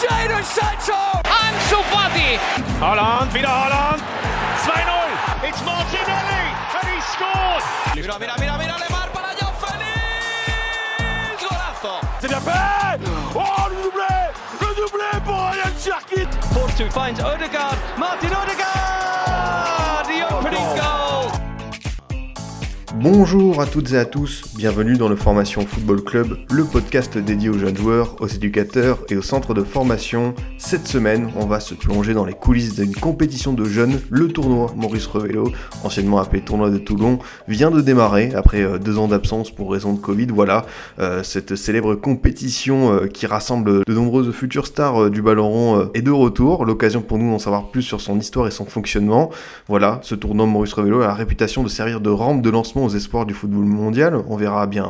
Jadon Sancho! Ansu Fati! Holland, wieder Holland. 2-0. It's Martinelli and he scored. Mira, mira, mira, mira, Lemar para Joao Félix! Golazo! C'est bien fait. Oh, le doublé. Le doublé pour Ryan Cherkit. Force 2 finds Odegaard. Martin Odegaard! The opening goal! Bonjour à toutes et à tous, bienvenue dans le Formation Football Club, le podcast dédié aux jeunes joueurs, aux éducateurs et aux centres de formation. Cette semaine, on va se plonger dans les coulisses d'une compétition de jeunes. Le tournoi Maurice Revello, anciennement appelé Tournoi de Toulon, vient de démarrer après euh, deux ans d'absence pour raison de Covid. Voilà, euh, cette célèbre compétition euh, qui rassemble de nombreuses futures stars du ballon rond est de retour. L'occasion pour nous d'en savoir plus sur son histoire et son fonctionnement. Voilà, ce tournoi Maurice Revello a la réputation de servir de rampe de lancement aux espoirs du football mondial.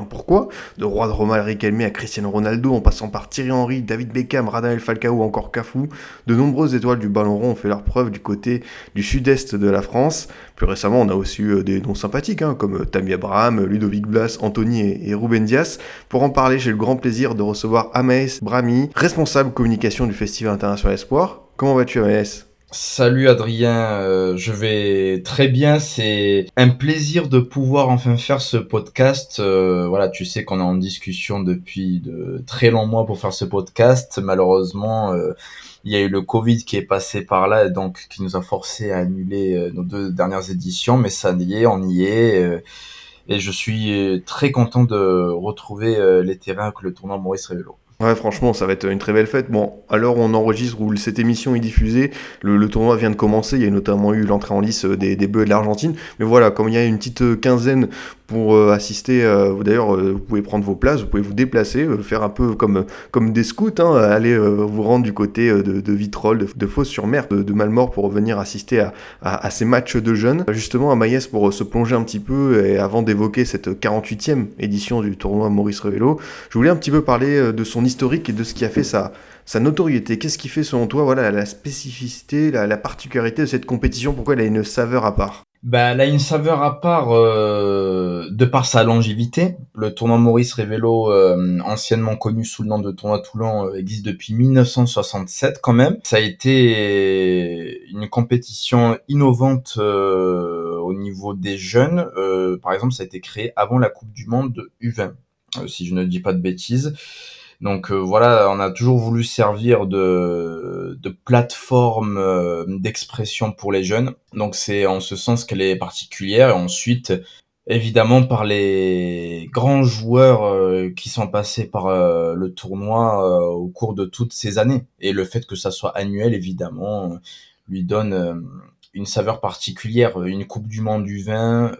Pourquoi. De roi de Roma Riquelme à Cristiano Ronaldo, en passant par Thierry Henry, David Beckham, Radamel Falcao encore Cafu, de nombreuses étoiles du ballon rond ont fait leur preuve du côté du sud-est de la France. Plus récemment, on a aussi eu euh, des noms sympathiques, hein, comme euh, Tammy Abraham, Ludovic Blas, Anthony et, et Ruben Dias. Pour en parler, j'ai le grand plaisir de recevoir Amaes Brami, responsable communication du Festival International Espoir. Comment vas-tu Salut Adrien, euh, je vais très bien. C'est un plaisir de pouvoir enfin faire ce podcast. Euh, voilà, tu sais qu'on est en discussion depuis de très longs mois pour faire ce podcast. Malheureusement, euh, il y a eu le Covid qui est passé par là, et donc qui nous a forcé à annuler nos deux dernières éditions. Mais ça y est, on y est. et je suis très content de retrouver les terrains avec le tournoi Maurice Revello. Ouais, franchement, ça va être une très belle fête. Bon, où on enregistre, où cette émission est diffusée, le, le tournoi vient de commencer. Il y a notamment eu l'entrée en lice euh, des, des Bleus de l'Argentine. Mais voilà, comme il y a une petite euh, quinzaine pour euh, assister, euh, d'ailleurs, euh, vous pouvez prendre vos places, vous pouvez vous déplacer, faire un peu comme, comme des scouts, hein, aller vous rendre du côté de, de Vitrolles, de, de Fos-sur-Mer, de, de Malmort pour venir assister à, à, ces matchs de jeunes. Justement, à Maïs, pour se plonger un petit peu, et avant d'évoquer cette 48e édition du tournoi Maurice Revello, je voulais un petit peu parler de son historique et de ce qui a fait sa, sa notoriété. Qu'est-ce qui fait selon toi voilà, la spécificité, la, la particularité de cette compétition? Pourquoi elle a une saveur à part? Bah, elle a une saveur à part euh, de par sa longévité. Le tournoi Maurice Revello, euh, anciennement connu sous le nom de tournoi Toulon, euh, existe depuis 1967 quand même. Ça a été une compétition innovante au niveau des jeunes. Par exemple, ça a été créé avant la Coupe du Monde de U20, euh, si je ne dis pas de bêtises. Donc euh, voilà, on a toujours voulu servir de, de plateforme euh, d'expression pour les jeunes. Donc c'est en ce sens qu'elle est particulière. Et ensuite, évidemment, par les grands joueurs euh, qui sont passés par euh, le tournoi au cours de toutes ces années. Et le fait que ça soit annuel, évidemment, lui donne une saveur particulière. Une Coupe du Monde du vin.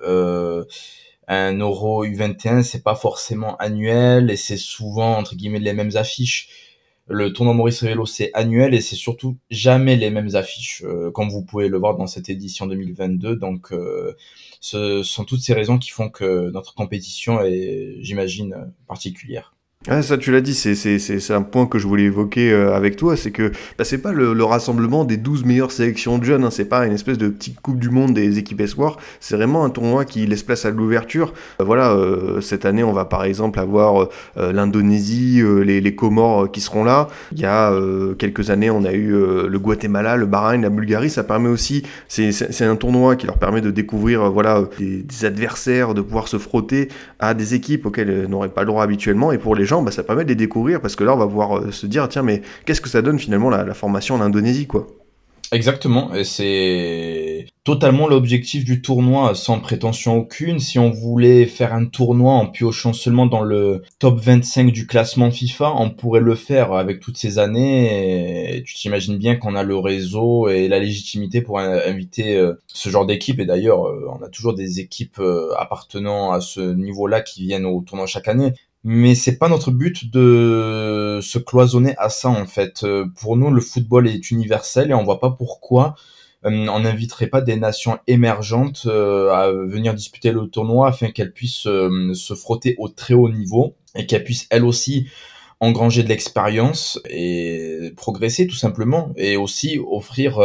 Un Euro U21, c'est pas forcément annuel et c'est souvent entre guillemets les mêmes affiches. Le tournoi Maurice Revello, c'est annuel et c'est surtout jamais les mêmes affiches, euh, comme vous pouvez le voir dans cette édition 2022. Donc, euh, ce sont toutes ces raisons qui font que notre compétition est, j'imagine, particulière. Ouais, ça tu l'as dit, c'est, un point que je voulais évoquer euh, avec toi, c'est que bah, c'est pas le, le rassemblement des 12 meilleures sélections de jeunes, hein, c'est pas une espèce de petite coupe du monde des équipes espoirs, c'est vraiment un tournoi qui laisse place à l'ouverture. Euh, voilà, euh, cette année on va par exemple avoir euh, l'Indonésie, euh, les, les Comores qui seront là. Il y a quelques années on a eu le Guatemala, le Bahreïn, la Bulgarie, ça permet aussi, c'est, un tournoi qui leur permet de découvrir voilà, des, des adversaires, de pouvoir se frotter à des équipes auxquelles elles n'auraient pas le droit habituellement, et pour les gens, bah, ça permet de les découvrir parce que là, on va pouvoir euh, se dire, tiens, mais qu'est-ce que ça donne finalement la, formation en Indonésie, quoi? Exactement, c'est totalement l'objectif du tournoi, sans prétention aucune. Si on voulait faire un tournoi en piochant seulement dans le top 25 du classement FIFA, on pourrait le faire avec toutes ces années. Et tu t'imagines bien qu'on a le réseau et la légitimité pour in- inviter euh, ce genre d'équipe. Et d'ailleurs, euh, on a toujours des équipes appartenant à ce niveau-là qui viennent au tournoi chaque année. Mais c'est pas notre but de se cloisonner à ça en fait. Euh, Pour nous, le football est universel et on voit pas pourquoi euh, on n'inviterait pas des nations émergentes euh, à venir disputer le tournoi afin qu'elles puissent se frotter au très haut niveau et qu'elles puissent elles aussi engranger de l'expérience et progresser tout simplement et aussi offrir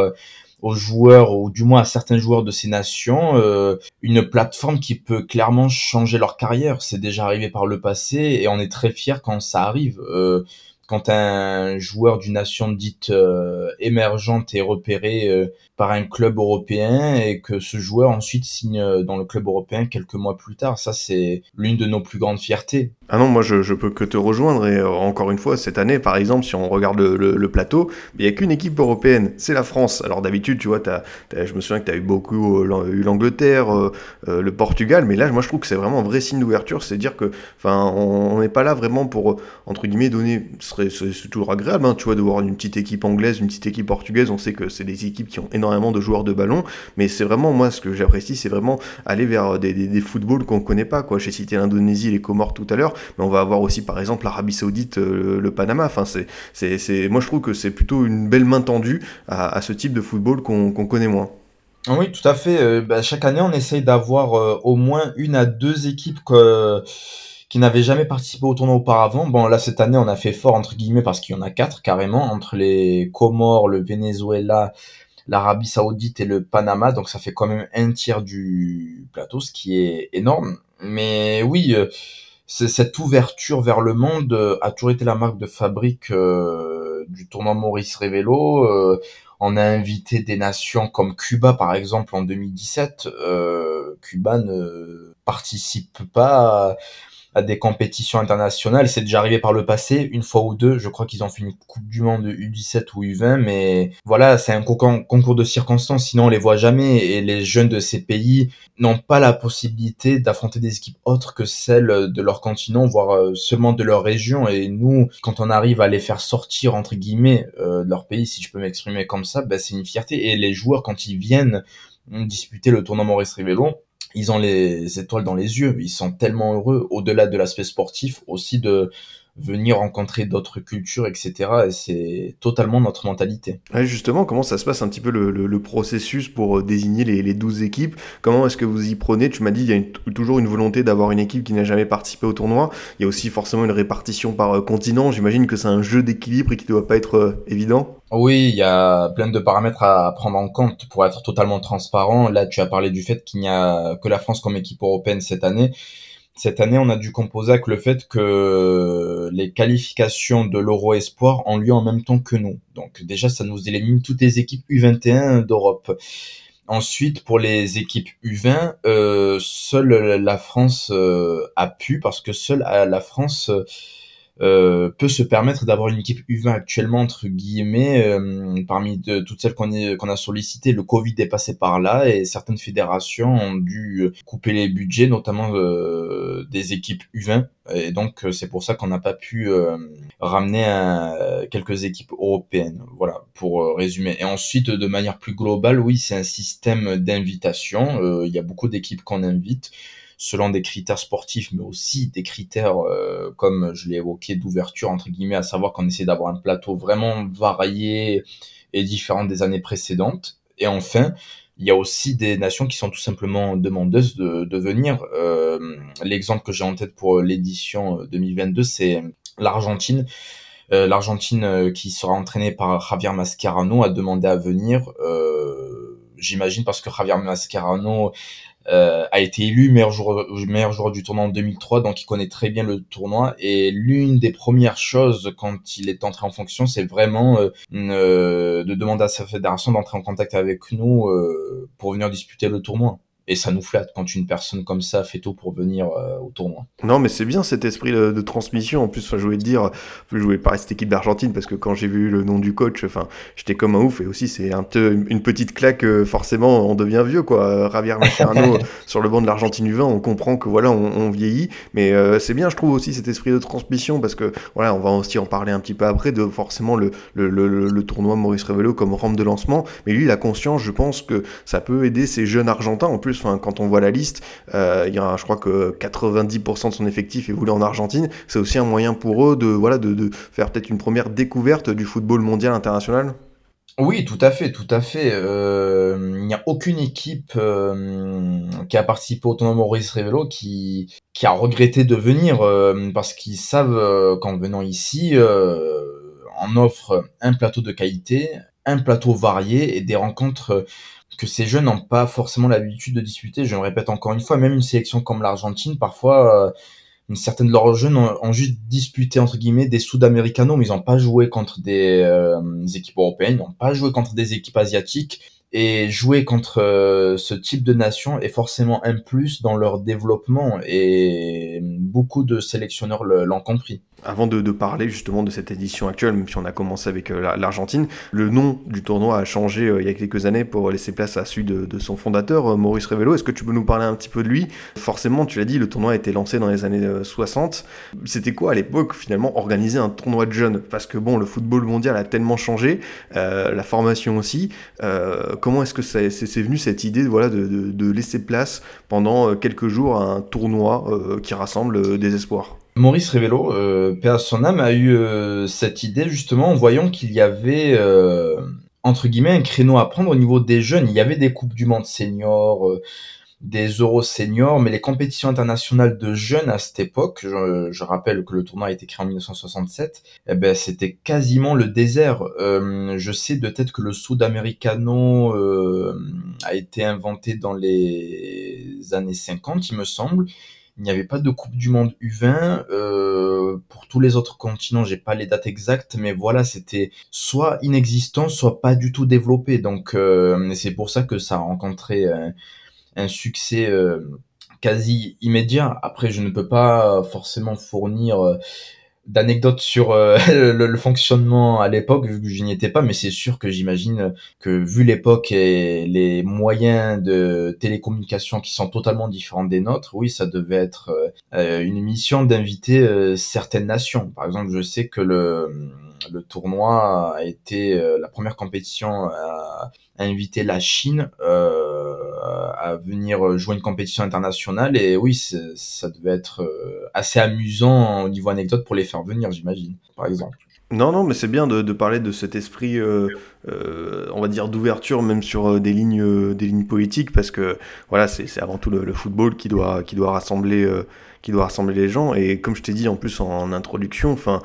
aux joueurs ou du moins à certains joueurs de ces nations euh, une plateforme qui peut clairement changer leur carrière. C'est déjà arrivé par le passé et on est très fiers quand ça arrive. Euh, quand un joueur d'une nation dite euh, émergente est repéré euh, par un club européen et que ce joueur ensuite signe euh, dans le club européen quelques mois plus tard. Ça, c'est l'une de nos plus grandes fiertés. Ah non, moi je, peux que te rejoindre et encore une fois, cette année par exemple, si on regarde le, plateau, il n'y a qu'une équipe européenne, c'est la France. Alors d'habitude, tu vois, as, je me souviens que tu as eu beaucoup eu l'Angleterre, le Portugal, mais là, moi je trouve que c'est vraiment un vrai signe d'ouverture, c'est dire que, enfin, on n'est pas là vraiment pour, entre guillemets, donner, c'est toujours agréable, hein, tu vois, de voir une petite équipe anglaise, une petite équipe portugaise, on sait que c'est des équipes qui ont énormément de joueurs de ballon, mais c'est vraiment, moi, ce que j'apprécie, c'est vraiment aller vers des, des, footballs qu'on connaît pas, quoi. J'ai cité l'Indonésie, les Comores tout à l'heure, mais on va avoir aussi, par exemple, l'Arabie Saoudite, euh, le, Panama, enfin, c'est, c'est, moi je trouve que c'est plutôt une belle main tendue à, ce type de football qu'on connaît moins. Oui, tout à fait. Euh, bah, chaque année, on essaye d'avoir euh, au moins une à deux équipes que, qui n'avaient jamais participé au tournoi auparavant. Bon, là, cette année, on a fait fort, entre guillemets, parce qu'il y en a quatre, carrément, entre les Comores, le Venezuela, l'Arabie Saoudite et le Panama. Donc, ça fait quand même un tiers du plateau, ce qui est énorme. Mais oui, euh, cette ouverture vers le monde a toujours été la marque de fabrique du tournoi Maurice Révélo on a invité des nations comme Cuba, par exemple, en 2017. Euh, Cuba ne participe pas à des compétitions internationales. C'est déjà arrivé par le passé, une fois ou deux. Je crois qu'ils ont fait une Coupe du Monde U17 ou U20, mais voilà, c'est un concours de circonstances. Sinon, on les voit jamais. Et les jeunes de ces pays n'ont pas la possibilité d'affronter des équipes autres que celles de leur continent, voire euh, seulement de leur région. Et nous, quand on arrive à les faire sortir entre guillemets euh, de leur pays, si je peux m'exprimer comme ça, ben, c'est une fierté. Et les joueurs, quand ils viennent disputer le tournoi Maurice Rivello, ils ont les étoiles dans les yeux. Ils sont tellement heureux, au-delà de l'aspect sportif, aussi de venir rencontrer d'autres cultures, etc. Et c'est totalement notre mentalité. justement, comment ça se passe un petit peu le, processus pour euh, désigner les, les 12 équipes? Comment est-ce que vous y prenez? Tu m'as dit il y a toujours une volonté d'avoir une équipe qui n'a jamais participé au tournoi. Il y a aussi forcément une répartition par euh, continent. J'imagine que c'est un jeu d'équilibre et qui ne doit pas être euh, évident. Oui, il y a plein de paramètres à prendre en compte pour être totalement transparent. Là, tu as parlé du fait qu'il n'y a que la France comme équipe européenne cette année. Cette année, on a dû composer avec le fait que les qualifications de l'Euro Espoir ont lieu en même temps que nous. Donc déjà, ça nous élimine toutes les équipes U21 d'Europe. Ensuite, pour les équipes U20, euh, seule la France euh, a pu, parce que seule la France euh, peut se permettre d'avoir une équipe U20 actuellement entre guillemets euh, parmi toutes celles qu'on qu'on a sollicitées. Le Covid est passé par là et certaines fédérations ont dû couper les budgets notamment euh, des équipes U20 et donc c'est pour ça qu'on n'a pas pu ramener quelques équipes européennes. Voilà pour résumer. Et ensuite de manière plus globale oui c'est un système d'invitation. Il y a beaucoup d'équipes qu'on invite selon des critères sportifs, mais aussi des critères, euh, comme je l'ai évoqué, d'ouverture, entre guillemets, à savoir qu'on essaie d'avoir un plateau vraiment varié et différent des années précédentes. Et enfin, il y a aussi des nations qui sont tout simplement demandeuses de, de venir. Euh, L'exemple que j'ai en tête pour l'édition 2022, c'est l'Argentine. Euh, L'Argentine euh, qui sera entraînée par Javier Mascherano a demandé à venir. Euh, J'imagine parce que Javier Mascherano euh, a été élu meilleur joueur, du tournoi en 2003, donc il connaît très bien le tournoi. Et l'une des premières choses quand il est entré en fonction, c'est vraiment euh, euh, de demander à sa fédération d'entrer en contact avec nous pour venir disputer le tournoi et ça nous flatte quand une personne comme ça fait tout pour venir euh, au tournoi. Non, mais c'est bien cet esprit de, transmission. En plus, je voulais te dire, je voulais parler de cette équipe d'Argentine parce que quand j'ai vu le nom du coach, enfin, j'étais comme un ouf. Et aussi, c'est un une petite claque. Euh, forcément, on devient vieux, quoi. Javier Mascherano sur le banc de l'Argentine U20, on comprend que voilà, on, vieillit. Mais euh, c'est bien, je trouve aussi cet esprit de transmission parce que voilà, on va aussi en parler un petit peu après de forcément le, le, le, le tournoi Maurice Revelo comme rampe de lancement. Mais lui, il a conscience, je pense que ça peut aider ces jeunes Argentins en plus quand on voit la liste, euh, il y a, je crois que 90% de son effectif est voulu en Argentine. C'est aussi un moyen pour eux de, faire peut-être une première découverte du football mondial international? Oui, tout à fait, tout à fait. Euh, il n'y a aucune équipe euh, qui a participé au tournoi Maurice Revelo qui a regretté de venir parce qu'ils savent qu'en venant ici, on offre un plateau de qualité, un plateau varié et des rencontres que ces jeunes n'ont pas forcément l'habitude de disputer. Je me répète encore une fois, même une sélection comme l'Argentine, parfois, euh, une certaine de leurs jeunes ont, juste disputé entre guillemets des Sud-Américanos, mais ils n'ont pas joué contre des, des équipes européennes, ils n'ont pas joué contre des équipes asiatiques. Et jouer contre euh, ce type de nation est forcément un plus dans leur développement et beaucoup de sélectionneurs l'ont compris avant de, parler justement de cette édition actuelle, même si on a commencé avec euh, l'Argentine, le nom du tournoi a changé euh, il y a quelques années pour laisser place à celui de, de son fondateur, Maurice Revello. Est-ce que tu peux nous parler un petit peu de lui? Forcément, tu l'as dit, le tournoi a été lancé dans les années 60. C'était quoi à l'époque finalement organiser un tournoi de jeunes? Parce que bon, le football mondial a tellement changé, la formation aussi. Comment est-ce que c'est venu cette idée voilà, de, laisser place pendant quelques jours à un tournoi qui rassemble des espoirs Maurice Révélo, euh, Père son âme, a eu euh, cette idée justement en voyant qu'il y avait euh, entre guillemets un créneau à prendre au niveau des jeunes. Il y avait des coupes du monde seniors, euh, des euros seniors, mais les compétitions internationales de jeunes à cette époque, je, rappelle que le tournoi a été créé en 1967, eh ben c'était quasiment le désert. je sais de tête que le Sud-Americano a été inventé dans les années 50, il me semble il n'y avait pas de Coupe du Monde U20. Euh, pour tous les autres continents, j'ai pas les dates exactes, mais voilà, c'était soit inexistant, soit pas du tout développé. Donc, euh, c'est pour ça que ça a rencontré un, succès euh, quasi immédiat. Après, je ne peux pas forcément fournir d'anecdotes sur euh, le, fonctionnement à l'époque, vu que je n'y étais pas, mais c'est sûr que j'imagine que vu l'époque et les moyens de télécommunication qui sont totalement différents des nôtres, oui, ça devait être euh, une mission d'inviter euh, certaines nations. Par exemple, je sais que le, le tournoi a été la première compétition à, inviter la Chine à venir jouer une compétition internationale et oui ça devait être assez amusant au niveau anecdote pour les faire venir, j'imagine, par exemple. Non, non, mais c'est bien de, parler de cet esprit, euh, euh, on va dire, d'ouverture, même sur euh, des lignes, des lignes politiques, parce que voilà, c'est avant tout le, football qui doit, qui doit rassembler, qui doit rassembler les gens. Et comme je t'ai dit en plus en, introduction, enfin,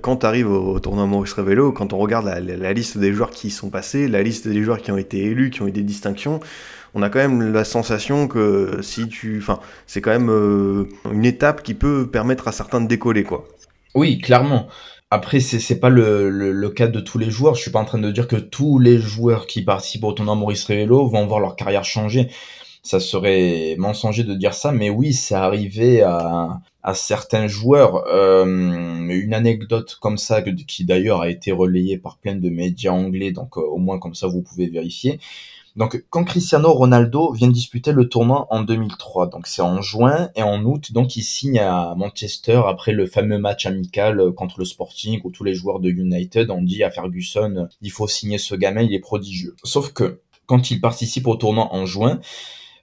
quand tu arrives au, tournoi Maurice Revello, quand on regarde la, la, liste des joueurs qui y sont passés, la liste des joueurs qui ont été élus, qui ont eu des distinctions, on a quand même la sensation que si tu, enfin, c'est quand même une étape qui peut permettre à certains de décoller, quoi. Oui, clairement. Après, c'est pas le, le, cas de tous les joueurs. Je suis pas en train de dire que tous les joueurs qui participent au tournoi Maurice Revello vont voir leur carrière changer. Ça serait mensonger de dire ça, mais oui, arrivé à, à certains joueurs. Euh, une anecdote comme ça, qui d'ailleurs a été relayée par plein de médias anglais, donc euh, au moins comme ça vous pouvez vérifier. Donc, quand Cristiano Ronaldo vient disputer le tournoi en 2003, donc c'est en juin et en août, donc il signe à Manchester après le fameux match amical contre le Sporting où tous les joueurs de United ont dit à Ferguson, il faut signer ce gamin, il est prodigieux. Sauf que quand il participe au tournoi en juin,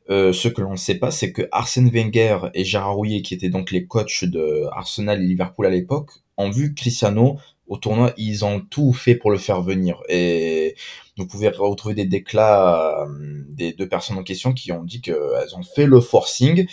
euh, ce que l'on ne sait pas, c'est que Arsène Wenger et Gérard Rouillet, qui étaient donc les coachs de Arsenal et Liverpool à l'époque, ont vu Cristiano au tournoi, ils ont tout fait pour le faire venir. Vous pouvez retrouver des déclats euh, des deux personnes en question qui ont dit qu'elles ont fait le forcing.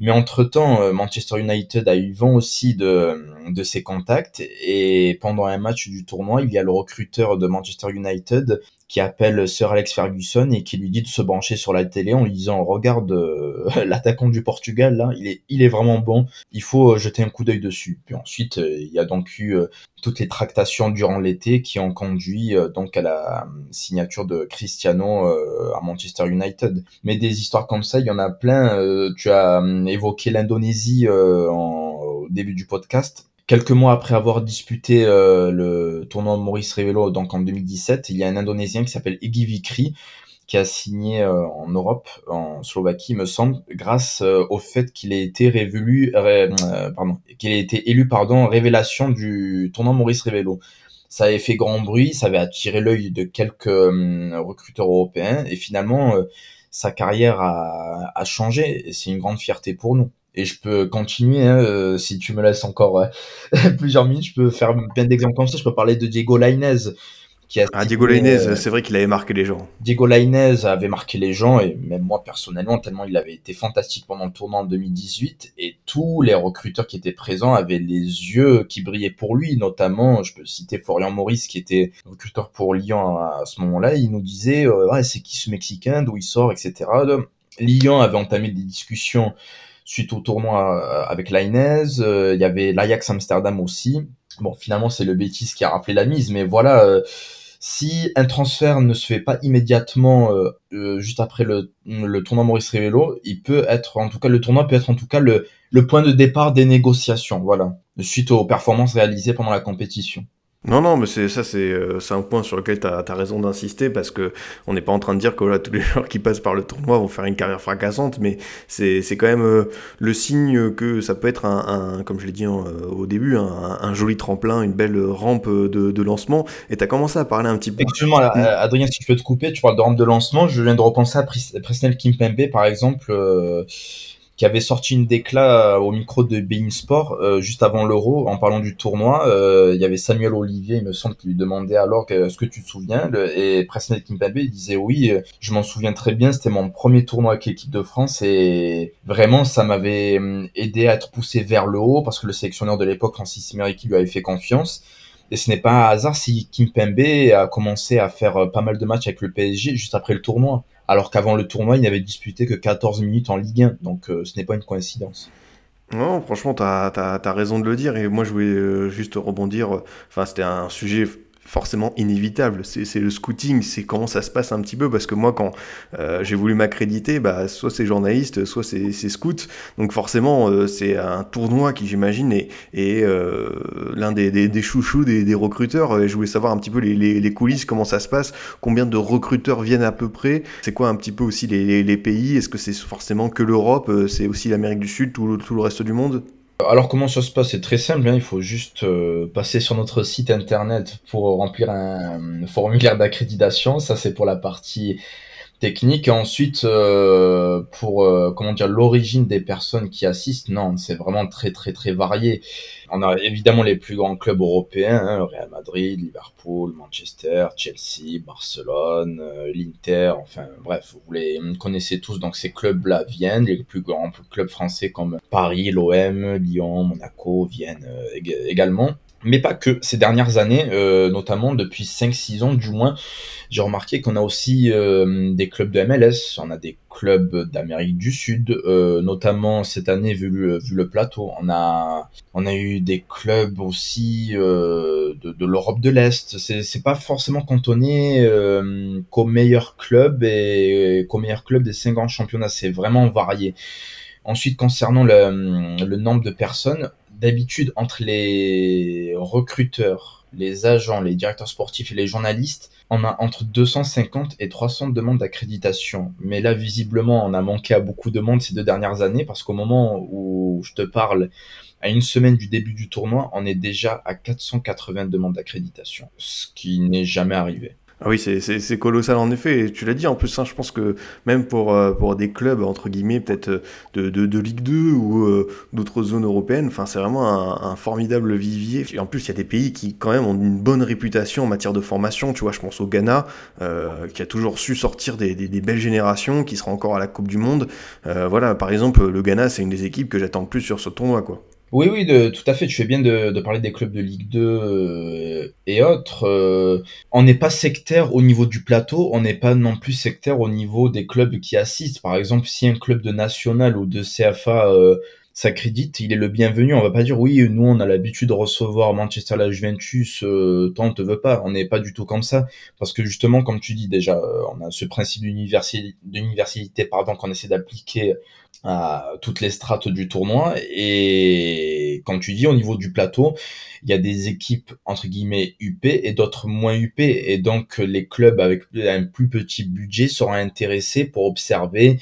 Mais entre-temps, euh, Manchester United a eu vent aussi de, de ses contacts. Et pendant un match du tournoi, il y a le recruteur de Manchester United qui appelle Sir Alex Ferguson et qui lui dit de se brancher sur la télé en lui disant regarde euh, l'attaquant du Portugal là il est il est vraiment bon il faut euh, jeter un coup d'œil dessus. Puis ensuite euh, il y a donc eu toutes les tractations durant l'été qui ont conduit donc à la signature de Cristiano à Manchester United. Mais des histoires comme ça il y en a plein tu as évoqué l'Indonésie au début du podcast Quelques mois après avoir disputé euh, le tournoi Maurice Revello, donc en 2017, il y a un Indonésien qui s'appelle Egi Vikri qui a signé euh, en Europe, en Slovaquie, me semble, grâce euh, au fait qu'il ait été révolu, pardon, qu'il ait été élu, pardon, révélation du tournoi Maurice Revello. Ça avait fait grand bruit, ça avait attiré l'œil de quelques recruteurs européens, et finalement, sa carrière a, a changé, et c'est une grande fierté pour nous et je peux continuer hein, euh, si tu me laisses encore euh, plusieurs minutes je peux faire plein d'exemples comme ça. Je peux parler de Diego Lainez qui a ah, Diego Lainez euh, c'est vrai qu'il avait marqué les gens. Diego Lainez avait marqué les gens et même moi personnellement tellement il avait été fantastique pendant le tournoi en 2018 et tous les recruteurs qui étaient présents avaient les yeux qui brillaient pour lui. Notamment je peux citer Florian Maurice qui était recruteur pour Lyon à, ce moment-là. Il nous disait ouais c'est qui ce Mexicain? D'où il sort? Etc Lyon avait entamé des discussions suite au tournoi avec l'Ainez. Il y avait l'Ajax Amsterdam aussi. Bon, finalement, c'est le Betis qui a rappelé la mise, mais voilà si un transfert ne se fait pas immédiatement euh, euh, juste après le, le tournoi Maurice Rivello, il peut être, en tout cas, le tournoi peut être en tout cas le, le point de départ des négociations, voilà, suite aux performances réalisées pendant la compétition. Non, non, mais c'est ça, c'est euh, un point sur lequel tu as, raison d'insister parce que on n'est pas en train de dire que tous les joueurs qui passent par le tournoi vont faire une carrière fracassante, mais c'est quand même euh, le signe que ça peut être un, comme je l'ai dit euh, au début, un, joli tremplin, une belle rampe de, lancement. Et tu as commencé à parler un petit peu. Excuse-moi. Adrien, si je peux te couper, tu parles de rampe de lancement. Je viens de repenser à Presnel Kimpembe, par exemple qui avait sorti une déclat euh, au micro de Bein Sport euh, juste avant l'Euro en parlant du tournoi. Euh, il y avait Samuel Olivier, il me semble, qui lui demandait alors est-ce que tu te souviens Et Presnel Kimpembe, il disait oui, je m'en souviens très bien, c'était mon premier tournoi avec l'équipe de France et vraiment ça m'avait aidé à être poussé vers le haut parce que le sélectionneur de l'époque, Francis Meriki, lui avait fait confiance. Et ce n'est pas un hasard si Kimpembe a commencé à faire pas mal de matchs avec le PSG juste après le tournoi alors qu'avant le tournoi, il n'avait disputé que 14 minutes en Ligue 1. Donc euh, ce n'est pas une coïncidence. Non, franchement, tu as, raison de le dire. Et moi, je voulais euh, juste rebondir. Enfin, c'était un sujet forcément inévitable. C'est le scouting, c'est comment ça se passe un petit peu, parce que moi, quand euh, j'ai voulu m'accréditer, bah, soit c'est journaliste, soit c'est scout. Donc forcément, euh, c'est un tournoi qui, j'imagine, est, euh, l'un des, des, chouchous des, des, recruteurs. Et je voulais savoir un petit peu les, les, coulisses, comment ça se passe, combien de recruteurs viennent à peu près, c'est quoi un petit peu aussi les, les pays, est-ce que c'est forcément que l'Europe, c'est aussi l'Amérique du Sud, tout, tout le reste du monde? Alors comment ça se passe? C'est très simple, hein. il faut juste euh, passer sur notre site internet pour remplir un, formulaire d'accréditation, ça c'est pour la partie technique. Ensuite, euh, pour euh, comment dire l'origine des personnes qui assistent, non, c'est vraiment très très très varié. On a évidemment les plus grands clubs européens, hein, Real Madrid, Liverpool, Manchester, Chelsea, Barcelone, euh, l'Inter, enfin bref, vous les connaissez tous. Donc ces clubs-là viennent, les plus grands clubs français comme Paris, l'OM, Lyon, Monaco viennent également mais pas que. Ces dernières années, euh, notamment depuis 5-6 ans du moins, j'ai remarqué qu'on a aussi euh, des clubs de MLS, on a des clubs d'Amérique du Sud, euh, notamment cette année vu vu le plateau, on a on a eu des clubs aussi de, de l'Europe de l'Est. C'est pas forcément cantonné qu'aux meilleurs clubs et qu'aux meilleurs clubs des cinq grands championnats. C'est vraiment varié. Ensuite, concernant le, le nombre de personnes, d'habitude, entre les recruteurs, les agents, les directeurs sportifs et les journalistes, on a entre 250 et 300 demandes d'accréditation. Mais là, visiblement, on a manqué à beaucoup de monde ces deux dernières années parce qu'au moment où je te parle, à une semaine du début du tournoi, on est déjà à 480 demandes d'accréditation, ce qui n'est jamais arrivé. Ah oui, c'est colossal en effet. Et tu l'as dit en plus, hein, je pense que même pour, euh, pour des clubs, entre guillemets, peut-être euh, de, de, de, Ligue 2 ou euh, d'autres zones européennes, c'est vraiment un, formidable vivier. Et en plus, il y a des pays qui, quand même, ont une bonne réputation en matière de formation. Tu vois, je pense au Ghana, qui a toujours su sortir des, des, des, belles générations, qui sera encore à la Coupe du Monde. voilà, par exemple, le Ghana, c'est une des équipes que j'attends le plus sur ce tournoi, quoi. Oui, oui, de, tout à fait. Tu fais bien de, parler des clubs de Ligue 2 euh, et autres. Euh, on n'est pas sectaire au niveau du plateau, on n'est pas non plus sectaire au niveau des clubs qui assistent. Par exemple, si un club de national ou de CFA euh, s'accrédite, il est le bienvenu. On va pas dire oui, nous on a l'habitude de recevoir Manchester la Juventus, euh, tant on te veut pas. On n'est pas du tout comme ça, parce que justement, comme tu dis déjà, on a ce principe d'universalité, pardon, qu'on essaie d'appliquer à toutes les strates du tournoi. Et comme tu dis, au niveau du plateau, il y a des équipes entre guillemets UP et d'autres moins UP. Et donc les clubs avec un plus petit budget seront intéressés pour observer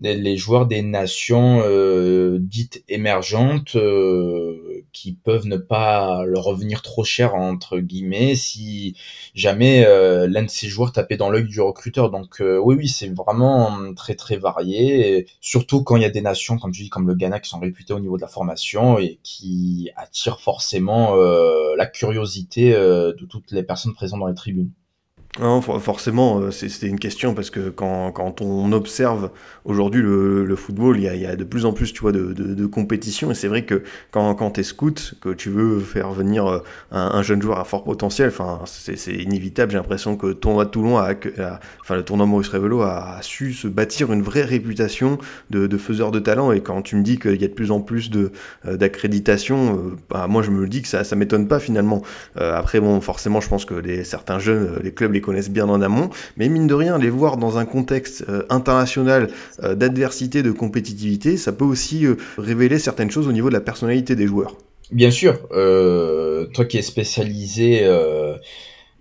les joueurs des nations euh, dites émergentes euh, qui peuvent ne pas leur revenir trop cher entre guillemets si jamais euh, l'un de ces joueurs tapait dans l'œil du recruteur. Donc oui oui c'est vraiment très très varié, surtout quand il y a des nations comme tu dis comme le Ghana qui sont réputées au niveau de la formation et qui attirent forcément la curiosité de toutes les personnes présentes dans les tribunes. Forcément, euh, c'était une question parce que quand, on observe aujourd'hui le, football, il y, a, de plus en plus tu vois, de, de, de compétition et c'est vrai que quand, tu es scout, que tu veux faire venir euh, un, un, jeune joueur à fort potentiel, c'est inévitable. J'ai l'impression que le tournoi de Toulon, a, le tournoi Maurice Révelo a, su se bâtir une vraie réputation de, faiseur de talent et quand tu me dis qu'il y a de plus en plus euh, d'accréditation, bah, moi je me dis que ça, ça m'étonne pas finalement. après, bon, forcément, je pense que certains jeunes, les clubs les connaissent bien en amont, mais mine de rien, les voir dans un contexte euh, international euh, d'adversité, de compétitivité, ça peut aussi euh, révéler certaines choses au niveau de la personnalité des joueurs. Bien sûr, toi qui es spécialisé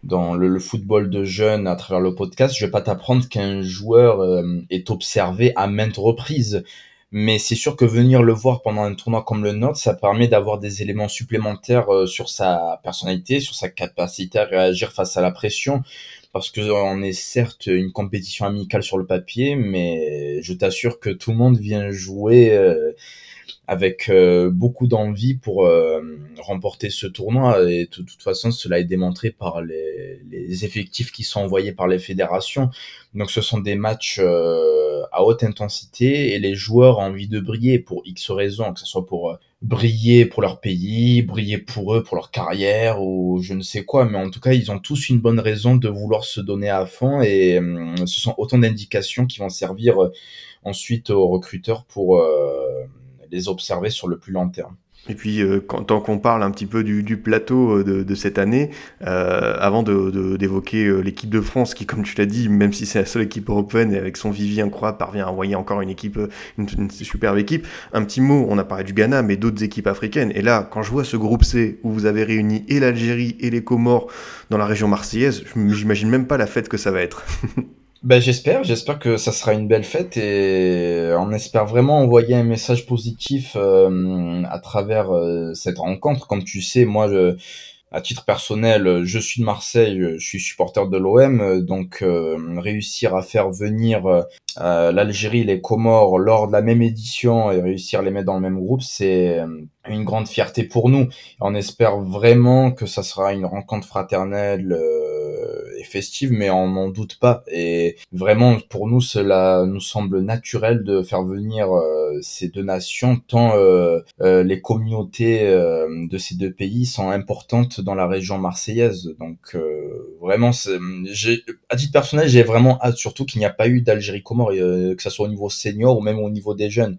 dans le, le, football de jeunes à travers le podcast, je vais pas t'apprendre qu'un joueur est observé à maintes reprises. Mais c'est sûr que venir le voir pendant un tournoi comme le nôtre, ça permet d'avoir des éléments supplémentaires sur sa personnalité, sur sa capacité à réagir face à la pression parce que on est certes une compétition amicale sur le papier, mais je t'assure que tout le monde vient jouer euh, avec euh, beaucoup d'envie pour euh, remporter ce tournoi. Et de toute façon, cela est démontré par les, les, effectifs qui sont envoyés par les fédérations. Donc ce sont des matchs à haute intensité et les joueurs ont envie de briller pour X raisons, que ce soit pour briller pour leur pays, briller pour eux, pour leur carrière ou je ne sais quoi. Mais en tout cas, ils ont tous une bonne raison de vouloir se donner à fond et euh, ce sont autant d'indications qui vont servir euh, ensuite aux recruteurs pour euh, les observer sur le plus long terme. Et puis, euh, quand, tant qu'on parle un petit peu du, du plateau euh, de, de, cette année, euh, avant d'évoquer de, de, l'équipe de France, qui, comme tu l'as dit, même si c'est la seule équipe européenne et avec son vivier incroyable, parvient à envoyer encore une équipe, une, une, superbe équipe, un petit mot, on a parlé du Ghana, mais d'autres équipes africaines. Et là, quand je vois ce groupe C, où vous avez réuni et l'Algérie et les Comores dans la région marseillaise, j'imagine même pas la fête que ça va être. Ben, j'espère, j'espère que ça sera une belle fête et on espère vraiment envoyer un message positif euh, à travers euh, cette rencontre. Comme tu sais, moi, je, à titre personnel, je suis de Marseille, je suis supporter de l'OM, donc euh, réussir à faire venir euh, l'Algérie, les Comores lors de la même édition et réussir à les mettre dans le même groupe, c'est une grande fierté pour nous. On espère vraiment que ça sera une rencontre fraternelle festive, mais on n'en doute pas. Et vraiment, pour nous, cela nous semble naturel de faire venir euh, ces deux nations, tant euh, euh, les communautés de ces deux pays sont importantes dans la région marseillaise. Donc vraiment, j'ai, à titre personnel, j'ai vraiment hâte, surtout qu'il n'y a pas eu d'Algérie Comore, que ce soit au niveau senior ou même au niveau des jeunes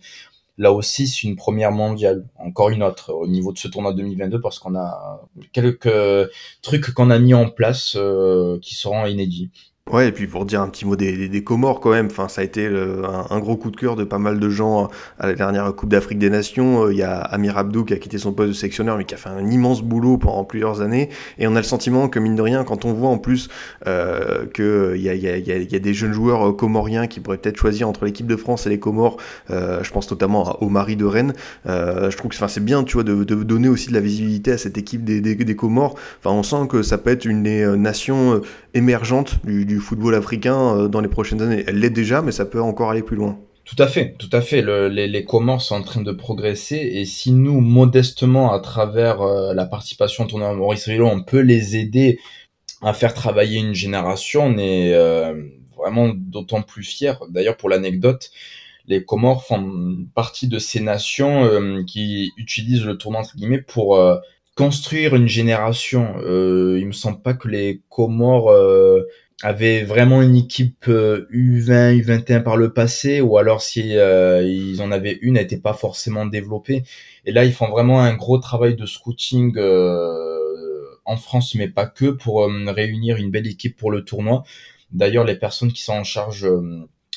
là aussi, c'est une première mondiale. Encore une autre au niveau de ce tournoi 2022 parce qu'on a quelques trucs qu'on a mis en place euh, qui seront inédits. Ouais, et puis pour dire un petit mot des, Comores quand même, enfin, ça a été un, gros coup de cœur de pas mal de gens à la dernière Coupe d'Afrique des Nations. Euh, il y a Amir Abdou qui a quitté son poste de sélectionneur mais qui a fait un immense boulot pendant plusieurs années. Et on a le sentiment que mine de rien, quand on voit en plus euh, qu'il y a, des jeunes joueurs euh, comoriens qui pourraient peut-être choisir entre l'équipe de France et les Comores, euh, je pense notamment au mari de Rennes, euh, je trouve que c'est bien tu vois, de, donner aussi de la visibilité à cette équipe des Comores. Enfin, on sent que ça peut être une des nations émergentes du, du football africain euh, dans les prochaines années. Elle l'est déjà, mais ça peut encore aller plus loin. Tout à fait, tout à fait. Le, les, Comores sont en train de progresser et si nous, modestement, à travers euh, la participation au tournoi Maurice Rillo, on peut les aider à faire travailler une génération, on est euh, vraiment d'autant plus fiers. D'ailleurs, pour l'anecdote, les Comores font partie de ces nations qui utilisent le tournoi entre guillemets pour construire une génération. Il me semble pas que les Comores avaient vraiment une équipe euh, U20, U21 par le passé, ou alors si euh, ils en avaient une, n'était pas forcément développée. Et là, ils font vraiment un gros travail de scouting euh, en France, mais pas que, pour réunir une belle équipe pour le tournoi. D'ailleurs, les personnes qui sont en charge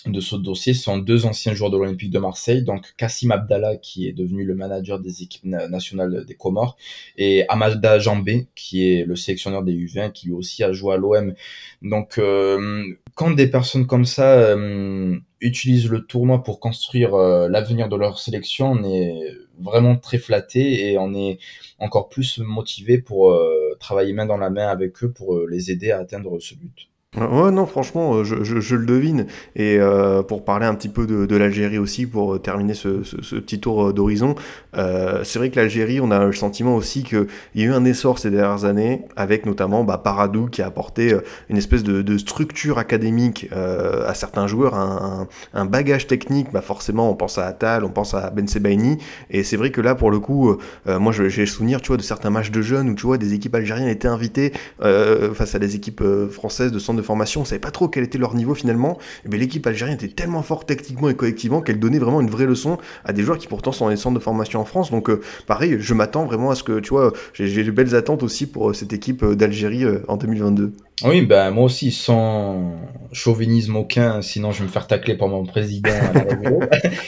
de ce dossier sont deux anciens joueurs de l'Olympique de Marseille, donc Kassim Abdallah qui est devenu le manager des équipes nationales des Comores et Amalda Jambé qui est le sélectionneur des U20 qui lui aussi a joué à l'OM. Donc euh, quand des personnes comme ça euh, utilisent le tournoi pour construire euh, l'avenir de leur sélection, on est vraiment très flatté et on est encore plus motivé pour travailler main dans la main avec eux pour les aider à atteindre ce but. Ouais, non, franchement, je, je, le devine. Et euh, pour parler un petit peu de, de l'Algérie aussi, pour terminer ce, ce, petit tour d'horizon, euh, c'est vrai que l'Algérie, on a le sentiment aussi qu'il y a eu un essor ces dernières années, avec notamment bah, Paradou qui a apporté euh, une espèce de, de structure académique euh, à certains joueurs, un, un, bagage technique. Bah, forcément, on pense à Atal, on pense à Ben Sebaini. Et c'est vrai que là, pour le coup, euh, moi, j'ai souvenir, tu vois, de certains matchs de jeunes où tu vois des équipes algériennes étaient invitées face à des équipes françaises de centre de formation, on savait pas trop quel était leur niveau finalement, mais l'équipe algérienne était tellement forte tactiquement et collectivement qu'elle donnait vraiment une vraie leçon à des joueurs qui pourtant sont dans les centres de formation en France. Donc euh, pareil, je m'attends vraiment à ce que, tu vois, j'ai de belles attentes aussi pour euh, cette équipe euh, d'Algérie en 2022. Oui, ben moi aussi, sans chauvinisme aucun, sinon je vais me faire tacler par mon président.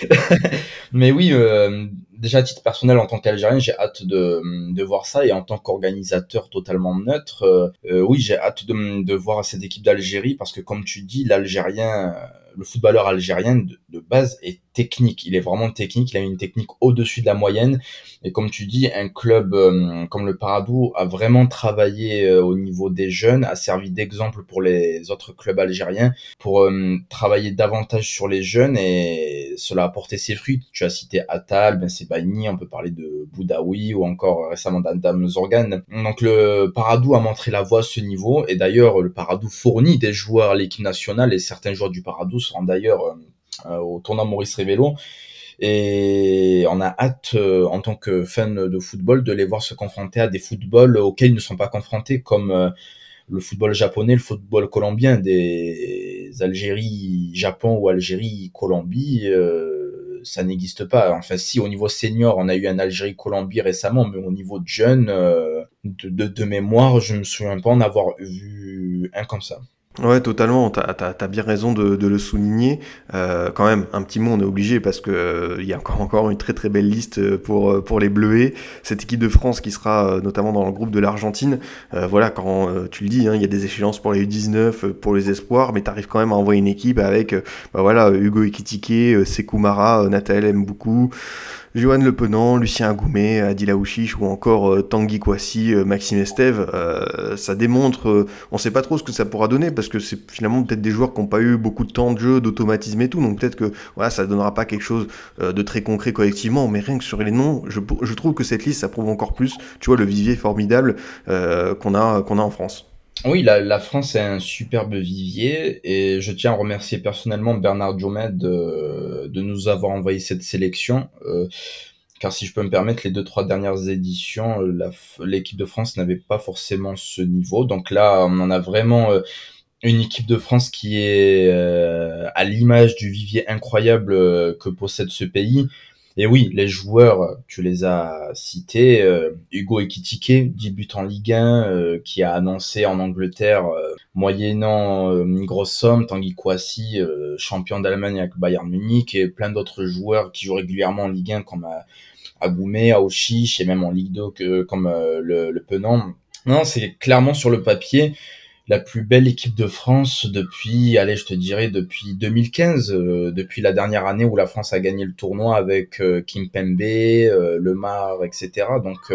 Mais oui, déjà à titre personnel en tant qu'Algérien, j'ai hâte de, de voir ça. Et en tant qu'organisateur totalement neutre, euh, euh, oui, j'ai hâte de, de voir cette équipe d'Algérie. Parce que comme tu dis, l'Algérien, le footballeur algérien de, base est technique. Il est vraiment technique. Il a une technique au-dessus de la moyenne. Et comme tu dis, un club euh, comme le Paradou a vraiment travaillé au niveau des jeunes, a servi d'exemple pour les autres clubs algériens pour travailler davantage sur les jeunes et cela a porté ses fruits. Tu as cité Atal, ben c'est on peut parler de Boudaoui ou encore récemment d'Adam Zorgan. Donc le Paradou a montré la voie à ce niveau et d'ailleurs le Paradou fournit des joueurs à l'équipe nationale et certains joueurs du Paradou seront d'ailleurs euh, au tournoi Maurice Révélo. Et on a hâte, euh, en tant que fan de football, de les voir se confronter à des footballs auxquels ils ne sont pas confrontés, comme euh, le football japonais, le football colombien, des Algérie-Japon ou Algérie-Colombie ça n'existe pas. Enfin, si au niveau senior, on a eu un Algérie-Colombie récemment, mais au niveau de jeunes, euh, de, de, mémoire, je me souviens pas en avoir vu un comme ça. Ouais, totalement. T'as as, bien raison de, de le souligner. Euh, quand même, un petit mot, on est obligé parce que euh, il y a encore encore une très très belle liste euh, pour euh, pour les Bleuets. Cette équipe de France qui sera notamment dans le groupe de l'Argentine. voilà, quand tu le dis, hein, il y a des échéances pour les U19, pour les espoirs, mais t'arrives quand même à envoyer une équipe avec, bah voilà, Hugo Ekitike, Sekou Mara, Nathalie beaucoup Johan Le Penant, Lucien Agoumet, Adil Aouchiche ou encore euh, Tanguy Kouassi, euh, Maxime Estève, euh, ça démontre, on sait pas trop ce que ça pourra donner parce que c'est finalement peut-être des joueurs qui n'ont pas eu beaucoup de temps de jeu, d'automatisme et tout, donc peut-être que voilà, ça donnera pas quelque chose de très concret collectivement, mais rien que sur les noms, je, je trouve que cette liste, ça prouve encore plus, tu vois, le vivier formidable qu'on a, qu'on a en France. Oui, la, France est un superbe vivier et je tiens à remercier personnellement Bernard Diomed de, de nous avoir envoyé cette sélection. Euh, car si je peux me permettre, les deux trois dernières éditions, euh, l'équipe de France n'avait pas forcément ce niveau. Donc là, on en a vraiment euh, une équipe de France qui est à l'image du vivier incroyable que possède ce pays. Et oui, les joueurs, tu les as cités, euh, Hugo Ekitike, 10 buts en Ligue 1, euh, qui a annoncé en Angleterre, euh, moyennant une grosse somme, Tanguy Kouassi, champion d'Allemagne avec Bayern Munich, et plein d'autres joueurs qui jouent régulièrement en Ligue 1 comme Agoumé, Aouchiche, et même en Ligue 2 comme le, le. Non, c'est clairement sur le papier la plus belle équipe de France depuis, allez, je te dirais, depuis 2015, euh, depuis la dernière année où la France a gagné le tournoi avec euh, Kim Pembe, euh, Lemar, etc. Donc,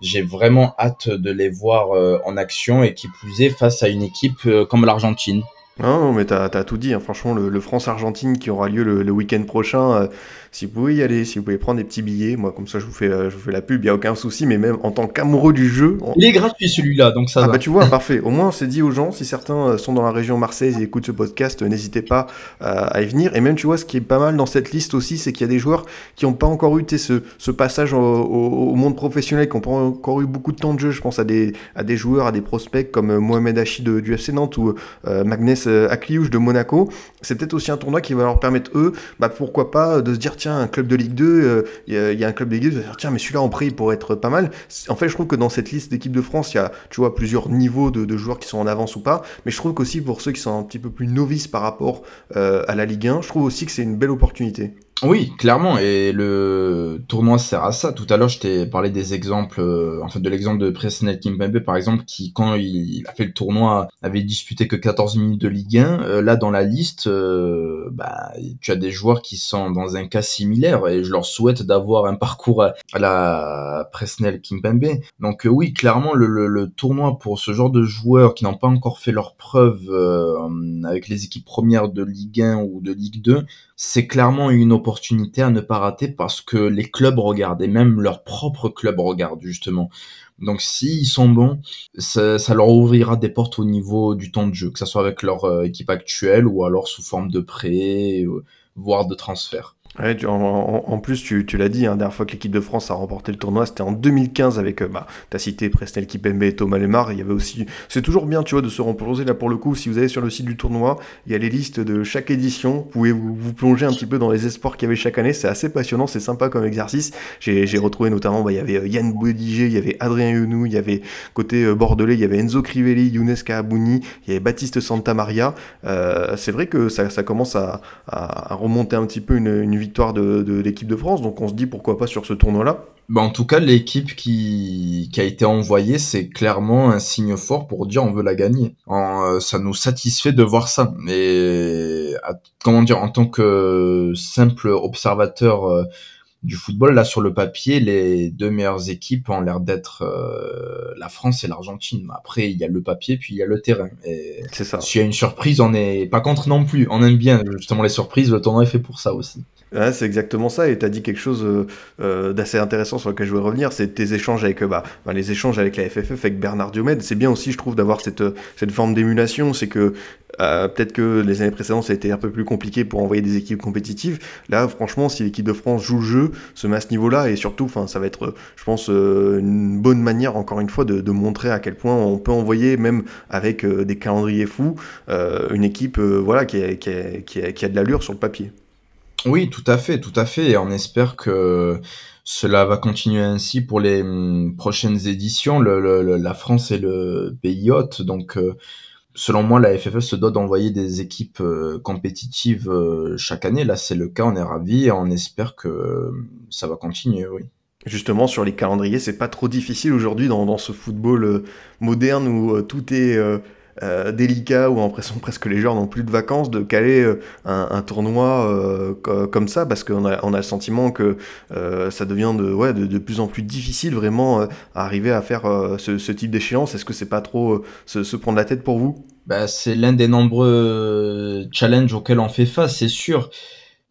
j'ai vraiment hâte de les voir en action et qui plus est face à une équipe comme l'Argentine. Non, mais t'as as tout dit. Hein. Franchement, le, France-Argentine qui aura lieu le, le week-end prochain, si vous pouvez y aller, si vous pouvez prendre des petits billets, moi comme ça je vous fais, je vous fais la pub, il y a aucun souci, mais même en tant qu'amoureux du jeu, il est gratuit celui-là, donc ça ah va. bah tu vois, parfait. Au moins on s'est dit aux gens, si certains euh, sont dans la région Marseille et écoutent ce podcast, euh, n'hésitez pas euh, à y venir. Et même tu vois, ce qui est pas mal dans cette liste aussi, c'est qu'il y a des joueurs qui n'ont pas encore eu ce, ce passage au, monde professionnel, qui n'ont pas encore eu beaucoup de temps de jeu. Je pense à des, à des joueurs, à des prospects comme Mohamed Hachi de, du FC Nantes ou Magnès Akliouche de Monaco. C'est peut-être aussi un tournoi qui va leur permettre eux, bah pourquoi pas, de se dire tiens un club de Ligue euh, il y, a un club de Ligue 2, dire, tiens, mais celui-là en prix il pourrait être pas mal. En fait, je trouve que dans cette liste d'équipes de France, il y a, tu vois, plusieurs niveaux de, joueurs qui sont en avance ou pas. Mais je trouve qu'aussi pour ceux qui sont un petit peu plus novices par rapport euh, à la Ligue 1, je trouve aussi que c'est une belle opportunité. Oui, clairement, et le tournoi sert à ça. Tout à l'heure, je t'ai parlé des exemples, euh, en fait, de l'exemple de Presnel Kimpembe, par exemple, qui, quand il a fait le tournoi, avait disputé que 14 minutes de Ligue 1. Euh, là, dans la liste, euh, bah, tu as des joueurs qui sont dans un cas similaire, et je leur souhaite d'avoir un parcours à, la Presnel Kimpembe. Donc oui, clairement, le, le, le, tournoi pour ce genre de joueurs qui n'ont pas encore fait leur preuve avec les équipes premières de Ligue 1 ou de Ligue 2, c'est clairement une opportunité à ne pas rater parce que les clubs regardent et même leur propre club regarde justement. Donc s'ils sont bons, ça, leur ouvrira des portes au niveau du temps de jeu, que ce soit avec leur euh, équipe actuelle ou alors sous forme de prêt, euh, voire de transfert. En, plus, tu, l'as dit, hein, la dernière fois que l'équipe de France a remporté le tournoi, c'était en 2015 avec, euh, bah, t'as cité Presnel Kipembe et Thomas Lemar. Il y avait aussi, c'est toujours bien, tu vois, de se replonger là pour le coup. Si vous allez sur le site du tournoi, il y a les listes de chaque édition. Vous pouvez vous, plonger un petit peu dans les espoirs qu'il y avait chaque année. C'est assez passionnant, c'est sympa comme exercice. J'ai, retrouvé notamment, bah, il y avait euh, Yann Bodiger, il y avait Adrien Younou, il y avait côté euh, bordelais, il y avait Enzo Crivelli, Younes Kaabouni, il y avait Baptiste Santamaria. C'est vrai que ça, commence à, à, remonter un petit peu une, une victoire de, l'équipe de France, donc on se dit pourquoi pas sur ce tournoi-là. Bah en tout cas, l'équipe qui, a été envoyée, c'est clairement un signe fort pour dire on veut la gagner. Euh, ça nous satisfait de voir ça. Mais comment dire, en tant que simple observateur euh, du football, là sur le papier, les deux meilleures équipes ont l'air d'être euh, la France et l'Argentine. Après, il y a le papier, puis il y a le terrain. C'est ça. S'il y a une surprise, on n'est pas contre non plus. On aime bien justement les surprises. Le tournoi est fait pour ça aussi c'est exactement ça, et tu as dit quelque chose euh, euh, d'assez intéressant sur lequel je voulais revenir, c'est tes échanges avec, bah, bah, les échanges avec la FFF, avec Bernard Diomède. C'est bien aussi, je trouve, d'avoir cette, cette forme d'émulation, c'est que peut-être que les années précédentes, ça a été un peu plus compliqué pour envoyer des équipes compétitives. Là, franchement, si l'équipe de France joue le jeu, se met à ce niveau-là, et surtout, ça va être, je pense, une bonne manière, encore une fois, de, montrer à quel point on peut envoyer, même avec des calendriers fous, une équipe, voilà, qui a, de l'allure sur le papier. Oui, tout à fait, tout à fait. Et on espère que cela va continuer ainsi pour les hum, prochaines éditions. La France est le pays hôte, donc euh, selon moi, la FFE se doit d'envoyer des équipes euh, compétitives euh, chaque année. Là, c'est le cas, on est ravis et on espère que ça va continuer, oui. Justement, sur les calendriers, c'est pas trop difficile aujourd'hui dans, ce football moderne où tout est euh, délicat où on a l'impression presque les joueurs n'ont plus de vacances de caler euh, un, tournoi euh, comme ça parce qu'on a, on a le sentiment que ça devient de, plus en plus difficile vraiment arriver à faire ce, type d'échéance. Est-ce que c'est pas trop se, prendre la tête pour vous? Bah, C'est l'un des nombreux challenges auxquels on fait face, c'est sûr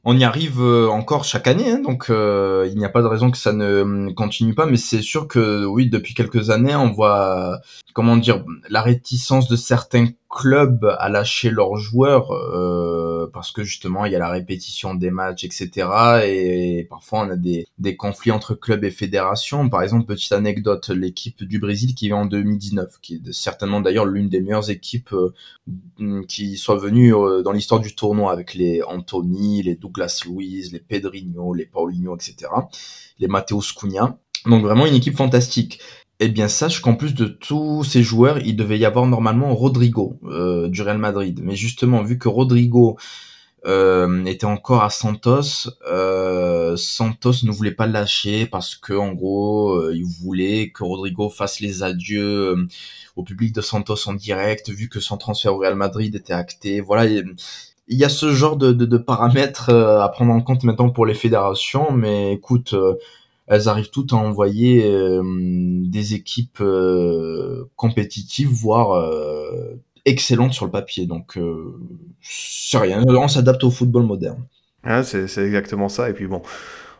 on y arrive encore chaque année, hein, donc il n'y a pas de raison que ça ne continue pas. Mais c'est sûr que oui, depuis quelques années, on voit comment dire la réticence de certains clubs à lâcher leurs joueurs euh, parce que justement il y a la répétition des matchs etc et, parfois on a des, des conflits entre clubs et fédérations. Par exemple petite anecdote l'équipe du Brésil qui est en 2019 qui est certainement d'ailleurs l'une des meilleures équipes euh, qui soit venue euh, dans l'histoire du tournoi avec les Anthony les Douglas Luiz les Pedrinho les Paulinho etc les Matteo Cunha. Donc vraiment une équipe fantastique eh bien, sache qu'en plus de tous ces joueurs, il devait y avoir normalement Rodrigo euh, du Real Madrid. Mais justement, vu que Rodrigo euh, était encore à Santos, euh, Santos ne voulait pas le lâcher parce que en gros, il voulait que Rodrigo fasse les adieux au public de Santos en direct, vu que son transfert au Real Madrid était acté. Voilà. Il, y a ce genre de, de, de paramètres à prendre en compte maintenant pour les fédérations, mais écoute, elles arrivent toutes à envoyer euh, des équipes euh, compétitives, voire euh, excellentes sur le papier. Donc, c'est rien. On s'adapte au football moderne. c'est exactement ça. Et puis bon,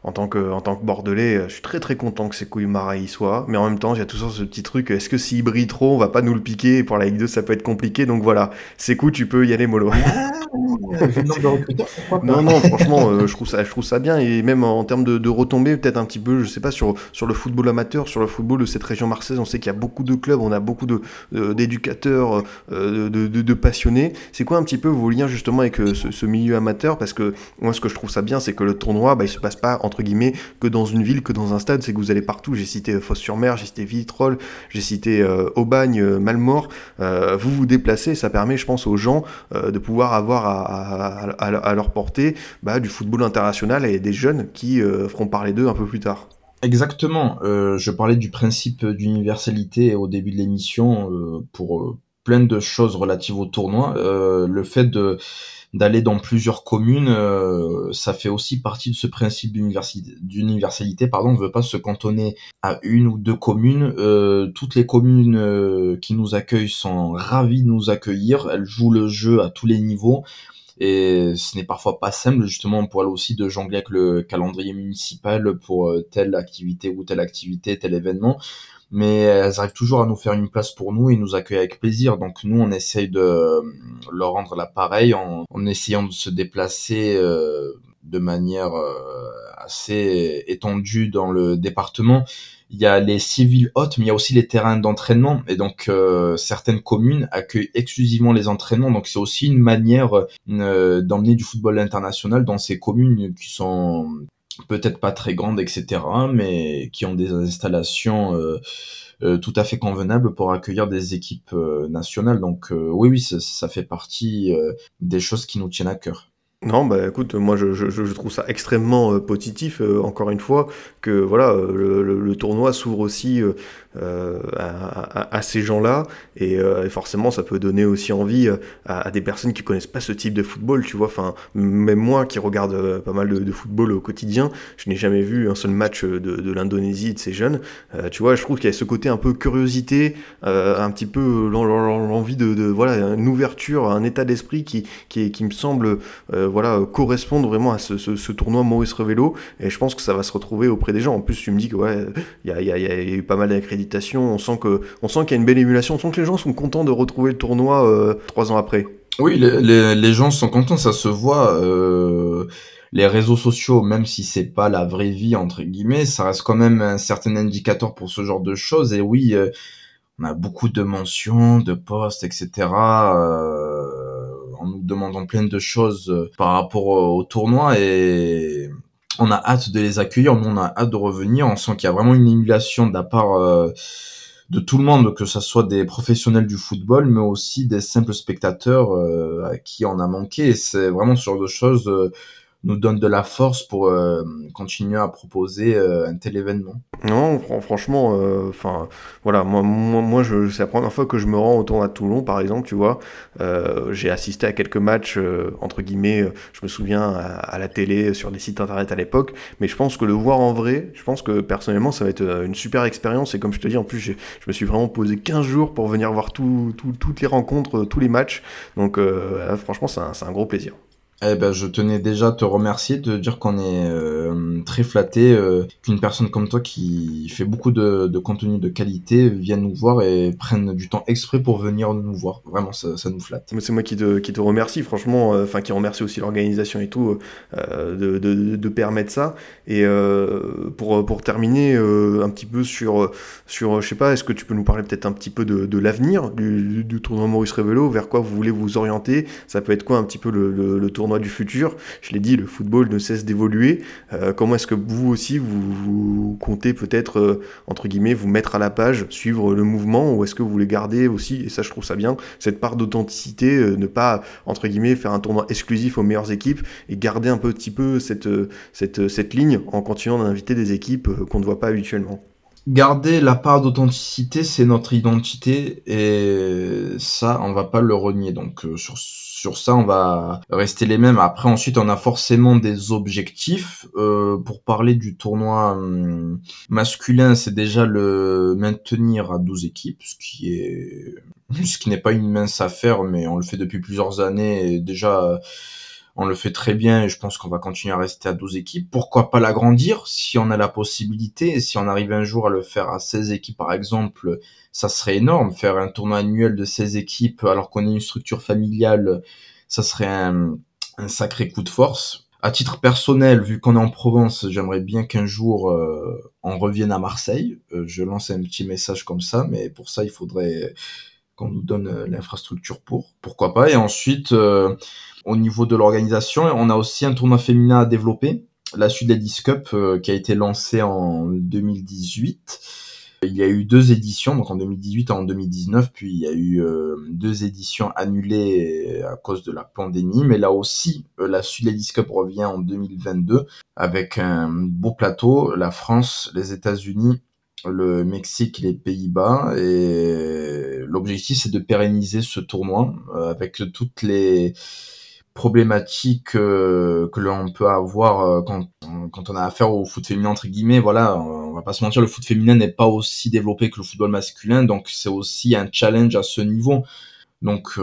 en tant que, en tant que Bordelais, je suis très très content que ces couilles y soient. Mais en même temps, j'ai toujours ce petit truc, est-ce que s'il brille trop, on va pas nous le piquer? Pour la Ligue 2, ça peut être compliqué. Donc voilà, c'est cool, tu peux y aller mollo. non, non, franchement, euh, je, trouve ça, je trouve ça bien. Et même en termes de, de retombées, peut-être un petit peu, je sais pas, sur, sur le football amateur, sur le football de cette région marseillaise, on sait qu'il y a beaucoup de clubs, on a beaucoup d'éducateurs, de, de, de, passionnés. C'est quoi un petit peu vos liens justement avec euh, ce, milieu amateur? Parce que moi, ce que je trouve ça bien, c'est que le tournoi, bah, il se passe pas, entre guillemets, que dans une ville, que dans un stade, c'est que vous allez partout. J'ai cité euh, Fosse-sur-Mer, j'ai cité Vitrolles, j'ai cité Aubagne, Malmort. vous vous déplacez, ça permet, je pense, aux gens de pouvoir avoir à à, leur portée bah, du football international et des jeunes qui feront parler d'eux un peu plus tard. Exactement. je parlais du principe d'universalité au début de l'émission pour plein de choses relatives au tournoi. le fait d'aller dans plusieurs communes, euh, ça fait aussi partie de ce principe d'universalité. Pardon, on ne veut pas se cantonner à une ou deux communes. Euh, toutes les communes euh, qui nous accueillent sont ravies de nous accueillir. Elles jouent le jeu à tous les niveaux. Et ce n'est parfois pas simple, justement, pour elles aussi de jongler avec le calendrier municipal pour telle activité ou telle activité, tel événement mais elles arrivent toujours à nous faire une place pour nous et nous accueillent avec plaisir. Donc nous, on essaye de euh, leur rendre l'appareil en, en essayant de se déplacer euh, de manière euh, assez étendue dans le département. Il y a les civils hautes, mais il y a aussi les terrains d'entraînement. Et donc, certaines communes accueillent exclusivement les entraînements. Donc, c'est aussi une manière d'emmener du football international dans ces communes qui sont peut-être pas très grandes, etc., mais qui ont des installations euh, euh, tout à fait convenables pour accueillir des équipes euh, nationales. Donc oui, oui, ça, ça fait partie des choses qui nous tiennent à cœur. Non, bah écoute, moi je, je, trouve ça extrêmement positif, encore une fois, que voilà, le, le, tournoi s'ouvre aussi euh, à, ces gens-là. Euh, et, forcément, ça peut donner aussi envie euh, à, des personnes qui connaissent pas ce type de football, tu vois. Enfin, même moi qui regarde pas mal de, football au quotidien, je n'ai jamais vu un seul match de, l'Indonésie de ces jeunes. tu vois, je trouve qu'il y a ce côté un peu curiosité, un petit peu l'envie de, voilà, une ouverture, un état d'esprit qui, qui, me semble voilà, correspondre vraiment à ce, ce, tournoi Maurice Revello. Et je pense que ça va se retrouver auprès des gens. En plus, tu me dis que ouais, il y a, y, a, eu pas mal d'accréditations on sent que, on sent qu'il y a une belle émulation. On sent que les gens sont contents de retrouver le tournoi euh, trois ans après. Oui, les, gens sont contents, ça se voit. Euh, les réseaux sociaux, même si c'est pas la vraie vie entre guillemets, ça reste quand même un certain indicateur pour ce genre de choses. Et oui, euh, on a beaucoup de mentions, de posts, etc. en nous demandant plein de choses par rapport au tournoi et on a hâte de les accueillir, on a hâte de revenir. On sent qu'il y a vraiment une émulation de la part euh, de tout le monde, que ce soit des professionnels du football, mais aussi des simples spectateurs euh, à qui on a manqué. C'est vraiment ce genre de choses euh, nous donne de la force pour euh, continuer à proposer euh, un tel événement. Non, franchement, euh, enfin, voilà, moi, moi, je, c'est la première fois que je me rends au tournoi de Toulon, par exemple, tu vois. j'ai assisté à quelques matchs, entre guillemets, je me souviens, à, la télé, sur des sites internet à l'époque, mais je pense que le voir en vrai, je pense que personnellement, ça va être une super expérience. Et comme je te dis, en plus, je me suis vraiment posé 15 jours pour venir voir tout, toutes les rencontres, tous les matchs. Donc, franchement, c'est un gros plaisir. Eh ben, je tenais déjà à te remercier de dire qu'on est euh, très flatté euh, qu'une personne comme toi qui fait beaucoup de, contenu de qualité vienne nous voir et prenne du temps exprès pour venir nous voir. Vraiment, ça, nous flatte. C'est moi qui te, qui te remercie, franchement, euh, enfin qui remercie aussi l'organisation et tout de, de, permettre ça. Et pour, pour terminer un petit peu sur, sur, je sais pas, est-ce que tu peux nous parler peut-être un petit peu de, l'avenir du, du, tournoi Maurice Révélo, vers quoi vous voulez vous orienter? Ça peut être quoi un petit peu le, le, le tournoi du futur. Je l'ai dit, le football ne cesse d'évoluer. Euh, comment est-ce que vous aussi, vous, comptez peut-être, euh, entre guillemets, vous mettre à la page, suivre le mouvement, ou est-ce que vous voulez garder aussi, et ça je trouve ça bien, cette part d'authenticité, euh, ne pas, entre guillemets, faire un tournoi exclusif aux meilleures équipes, et garder un petit peu cette, cette, cette ligne en continuant d'inviter des équipes qu'on ne voit pas habituellement garder la part d'authenticité, c'est notre identité et ça, on va pas le renier. Donc euh, sur sur ça, on va rester les mêmes. Après, ensuite, on a forcément des objectifs. Euh, pour parler du tournoi hum, masculin, c'est déjà le maintenir à 12 équipes, ce qui est ce qui n'est pas une mince affaire, mais on le fait depuis plusieurs années déjà on le fait très bien et je pense qu'on va continuer à rester à 12 équipes. Pourquoi pas l'agrandir si on a la possibilité et si on arrive un jour à le faire à 16 équipes par exemple, ça serait énorme. Faire un tournoi annuel de 16 équipes alors qu'on est une structure familiale, ça serait un, sacré coup de force. À titre personnel, vu qu'on est en Provence, j'aimerais bien qu'un jour euh, on revienne à Marseille. Euh, je lance un petit message comme ça, mais pour ça il faudrait qu'on nous donne euh, l'infrastructure pour. Pourquoi pas Et ensuite, au niveau de l'organisation, on a aussi un tournoi féminin à développer, la Sud Ladies Cup, euh, qui a été lancé en 2018. Il y a eu deux éditions, donc en 2018 et en 2019, puis il y a eu euh, deux éditions annulées à cause de la pandémie, mais là aussi, euh, la Ladies Cup revient en 2022 avec un beau plateau, la France, les États-Unis, le Mexique, les Pays-Bas, et l'objectif c'est de pérenniser ce tournoi euh, avec toutes les problématiques euh, que l'on peut avoir euh, quand, quand on a affaire au foot féminin entre guillemets. Voilà on va pas se mentir le foot féminin n'est pas aussi développé que le football masculin donc c'est aussi un challenge à ce niveau. Donc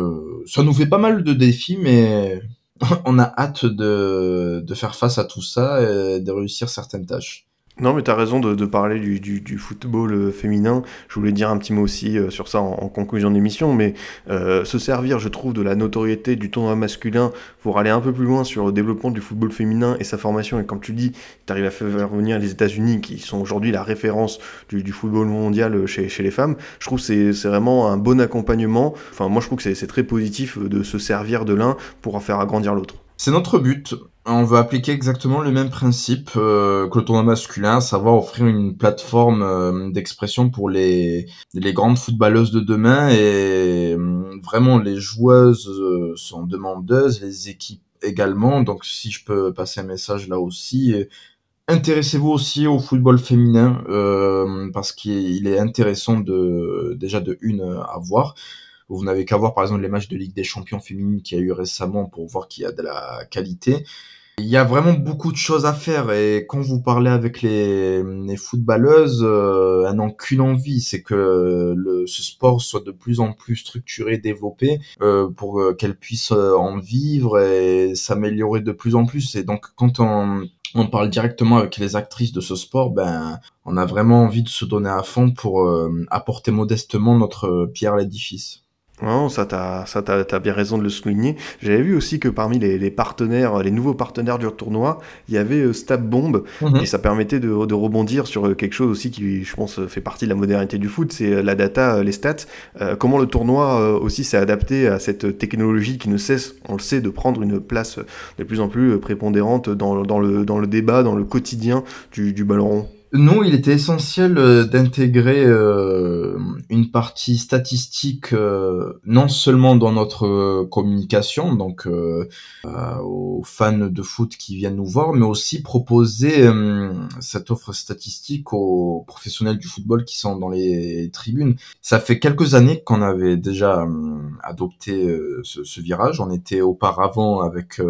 ça nous fait pas mal de défis mais on a hâte de, de faire face à tout ça et de réussir certaines tâches non, mais tu as raison de, de parler du, du, du, football euh, féminin. Je voulais dire un petit mot aussi euh, sur ça en, en conclusion d'émission, mais euh, se servir, je trouve, de la notoriété du tournoi masculin pour aller un peu plus loin sur le développement du football féminin et sa formation. Et comme tu dis, tu arrives à faire venir les États-Unis, qui sont aujourd'hui la référence du, du, football mondial chez, chez les femmes. Je trouve que c'est vraiment un bon accompagnement. Enfin, moi, je trouve que c'est très positif de se servir de l'un pour en faire agrandir l'autre. C'est notre but. On veut appliquer exactement le même principe euh, que le tournoi masculin, savoir offrir une plateforme euh, d'expression pour les, les grandes footballeuses de demain et euh, vraiment les joueuses sont demandeuses, les équipes également. Donc si je peux passer un message là aussi, intéressez-vous aussi au football féminin parce qu'il est intéressant de déjà de une à voir. Vous n'avez qu'à voir par exemple les matchs de Ligue des Champions féminines qu'il y a eu récemment pour voir qu'il y a de la qualité. Il y a vraiment beaucoup de choses à faire et quand vous parlez avec les, les footballeuses, euh, elles n'ont qu'une envie, c'est que le, ce sport soit de plus en plus structuré, développé, euh, pour euh, qu'elles puissent euh, en vivre et s'améliorer de plus en plus. Et donc quand on, on parle directement avec les actrices de ce sport, ben on a vraiment envie de se donner à fond pour apporter modestement notre pierre à l'édifice. Non, ça t'as ça t'as, t'as bien raison de le souligner. J'avais vu aussi que parmi les, les, partenaires, les nouveaux partenaires du tournoi, il y avait euh, Stab Bomb mm-hmm. et ça permettait de, de, rebondir sur euh, quelque chose aussi qui, je pense, fait partie de la modernité du foot, c'est euh, la data, les stats. Euh, comment le tournoi aussi s'est adapté à cette technologie qui ne cesse, on le sait, de prendre une place de plus en plus prépondérante dans, dans le dans le débat, dans le quotidien du, du ballon rond? Non, il était essentiel euh, d'intégrer euh, une partie statistique euh, non seulement dans notre communication, donc aux fans de foot qui viennent nous voir, mais aussi proposer cette offre statistique aux professionnels du football qui sont dans les tribunes. Ça fait quelques années qu'on avait déjà adopté ce, ce, virage. On était auparavant avec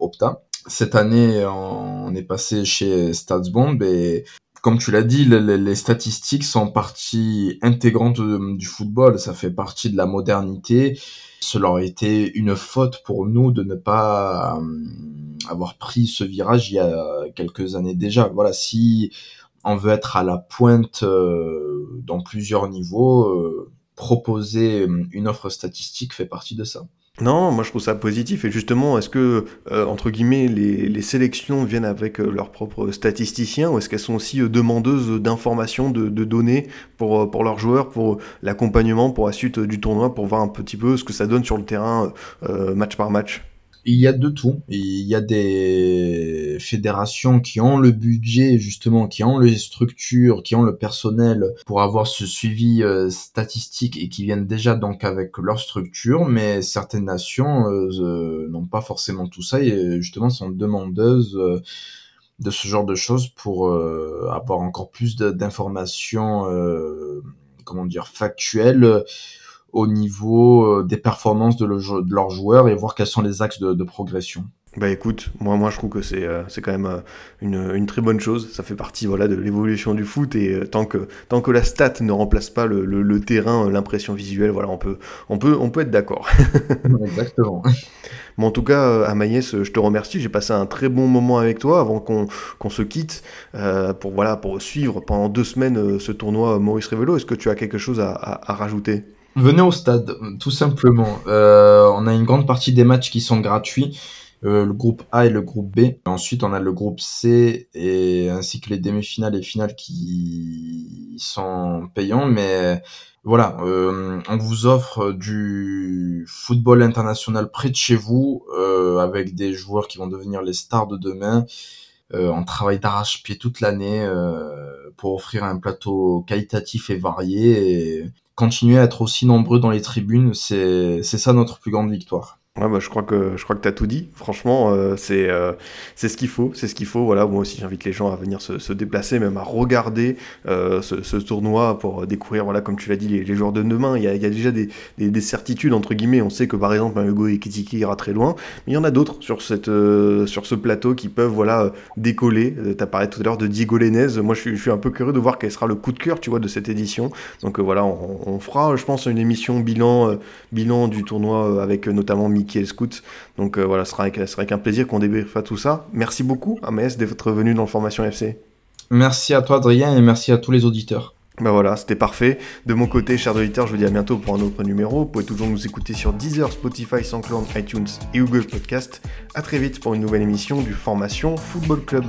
Opta cette année, on est passé chez StatsBomb et comme tu l'as dit, les, statistiques sont partie intégrante du football, ça fait partie de la modernité. Cela aurait été une faute pour nous de ne pas euh, avoir pris ce virage il y a quelques années déjà. Voilà, si on veut être à la pointe euh, dans plusieurs niveaux, euh, proposer une offre statistique fait partie de ça. Non, moi je trouve ça positif. Et justement, est-ce que, euh, entre guillemets, les, les, sélections viennent avec euh, leurs propres statisticiens ou est-ce qu'elles sont aussi euh, demandeuses d'informations, de, de, données pour, pour leurs joueurs, pour l'accompagnement, pour la suite du tournoi, pour voir un petit peu ce que ça donne sur le terrain match par match? Il y a de tout. Il y a des fédérations qui ont le budget, justement, qui ont les structures, qui ont le personnel pour avoir ce suivi euh, statistique et qui viennent déjà donc avec leur structure, mais certaines nations euh, euh n'ont pas forcément tout ça et justement sont demandeuses de ce genre de choses pour avoir encore plus d'informations, comment dire, factuelles au niveau euh, des performances de, le, de leurs joueurs et voir quels sont les axes de, de progression. Bah écoute, moi, moi je trouve que c'est euh, c'est quand même euh, une, une, très bonne chose. Ça fait partie voilà de l'évolution du foot et euh, tant que tant que la stat ne remplace pas le, le, le terrain, l'impression visuelle, voilà, on peut on peut on peut être d'accord. Exactement. Bon, en tout cas, Amaïs, je te remercie. J'ai passé un très bon moment avec toi avant qu'on qu'on se quitte pour voilà pour suivre pendant deux semaines ce tournoi Maurice Révélo. Est-ce que tu as quelque chose à, à, à rajouter? Venez au stade, tout simplement. Euh, on a une grande partie des matchs qui sont gratuits. Euh, le groupe A et le groupe B. Ensuite, on a le groupe C et ainsi que les demi-finales et finales qui sont payants. Mais voilà, euh, on vous offre du football international près de chez vous, euh, avec des joueurs qui vont devenir les stars de demain. on travaille d'arrache-pied toute l'année pour offrir un plateau qualitatif et varié. Et continuer à être aussi nombreux dans les tribunes, c'est ça notre plus grande victoire. Ouais, bah, je crois que je crois que t'as tout dit. Franchement, euh, c'est euh, c'est ce qu'il faut, c'est ce qu'il faut. Voilà, moi aussi j'invite les gens à venir se, déplacer, même à regarder euh, ce, tournoi pour découvrir, voilà, comme tu l'as dit, les, joueurs de demain. Il y a, déjà des, des, des, certitudes entre guillemets. On sait que par exemple Hugo Ekitiki ira très loin, mais il y en a d'autres sur cette sur ce plateau qui peuvent voilà décoller. T'as parlé tout à l'heure de Diego Lenez. Moi, je suis, je suis un peu curieux de voir quel sera le coup de cœur, tu vois, de cette édition. Donc voilà, on, on, fera, je pense, une émission bilan bilan du tournoi avec notamment Mickey Scout. Donc euh, voilà, ce sera, avec, avec un plaisir qu'on débriefe à tout ça. Merci beaucoup, Amès, d'être venu dans le Formation FC. Merci à toi, Adrien, et merci à tous les auditeurs. Ben voilà, c'était parfait. De mon côté, chers auditeurs, je vous dis à bientôt pour un autre numéro. Vous pouvez toujours nous écouter sur Deezer, Spotify, SoundCloud, iTunes et Google Podcast. À très vite pour une nouvelle émission du Formation Football Club.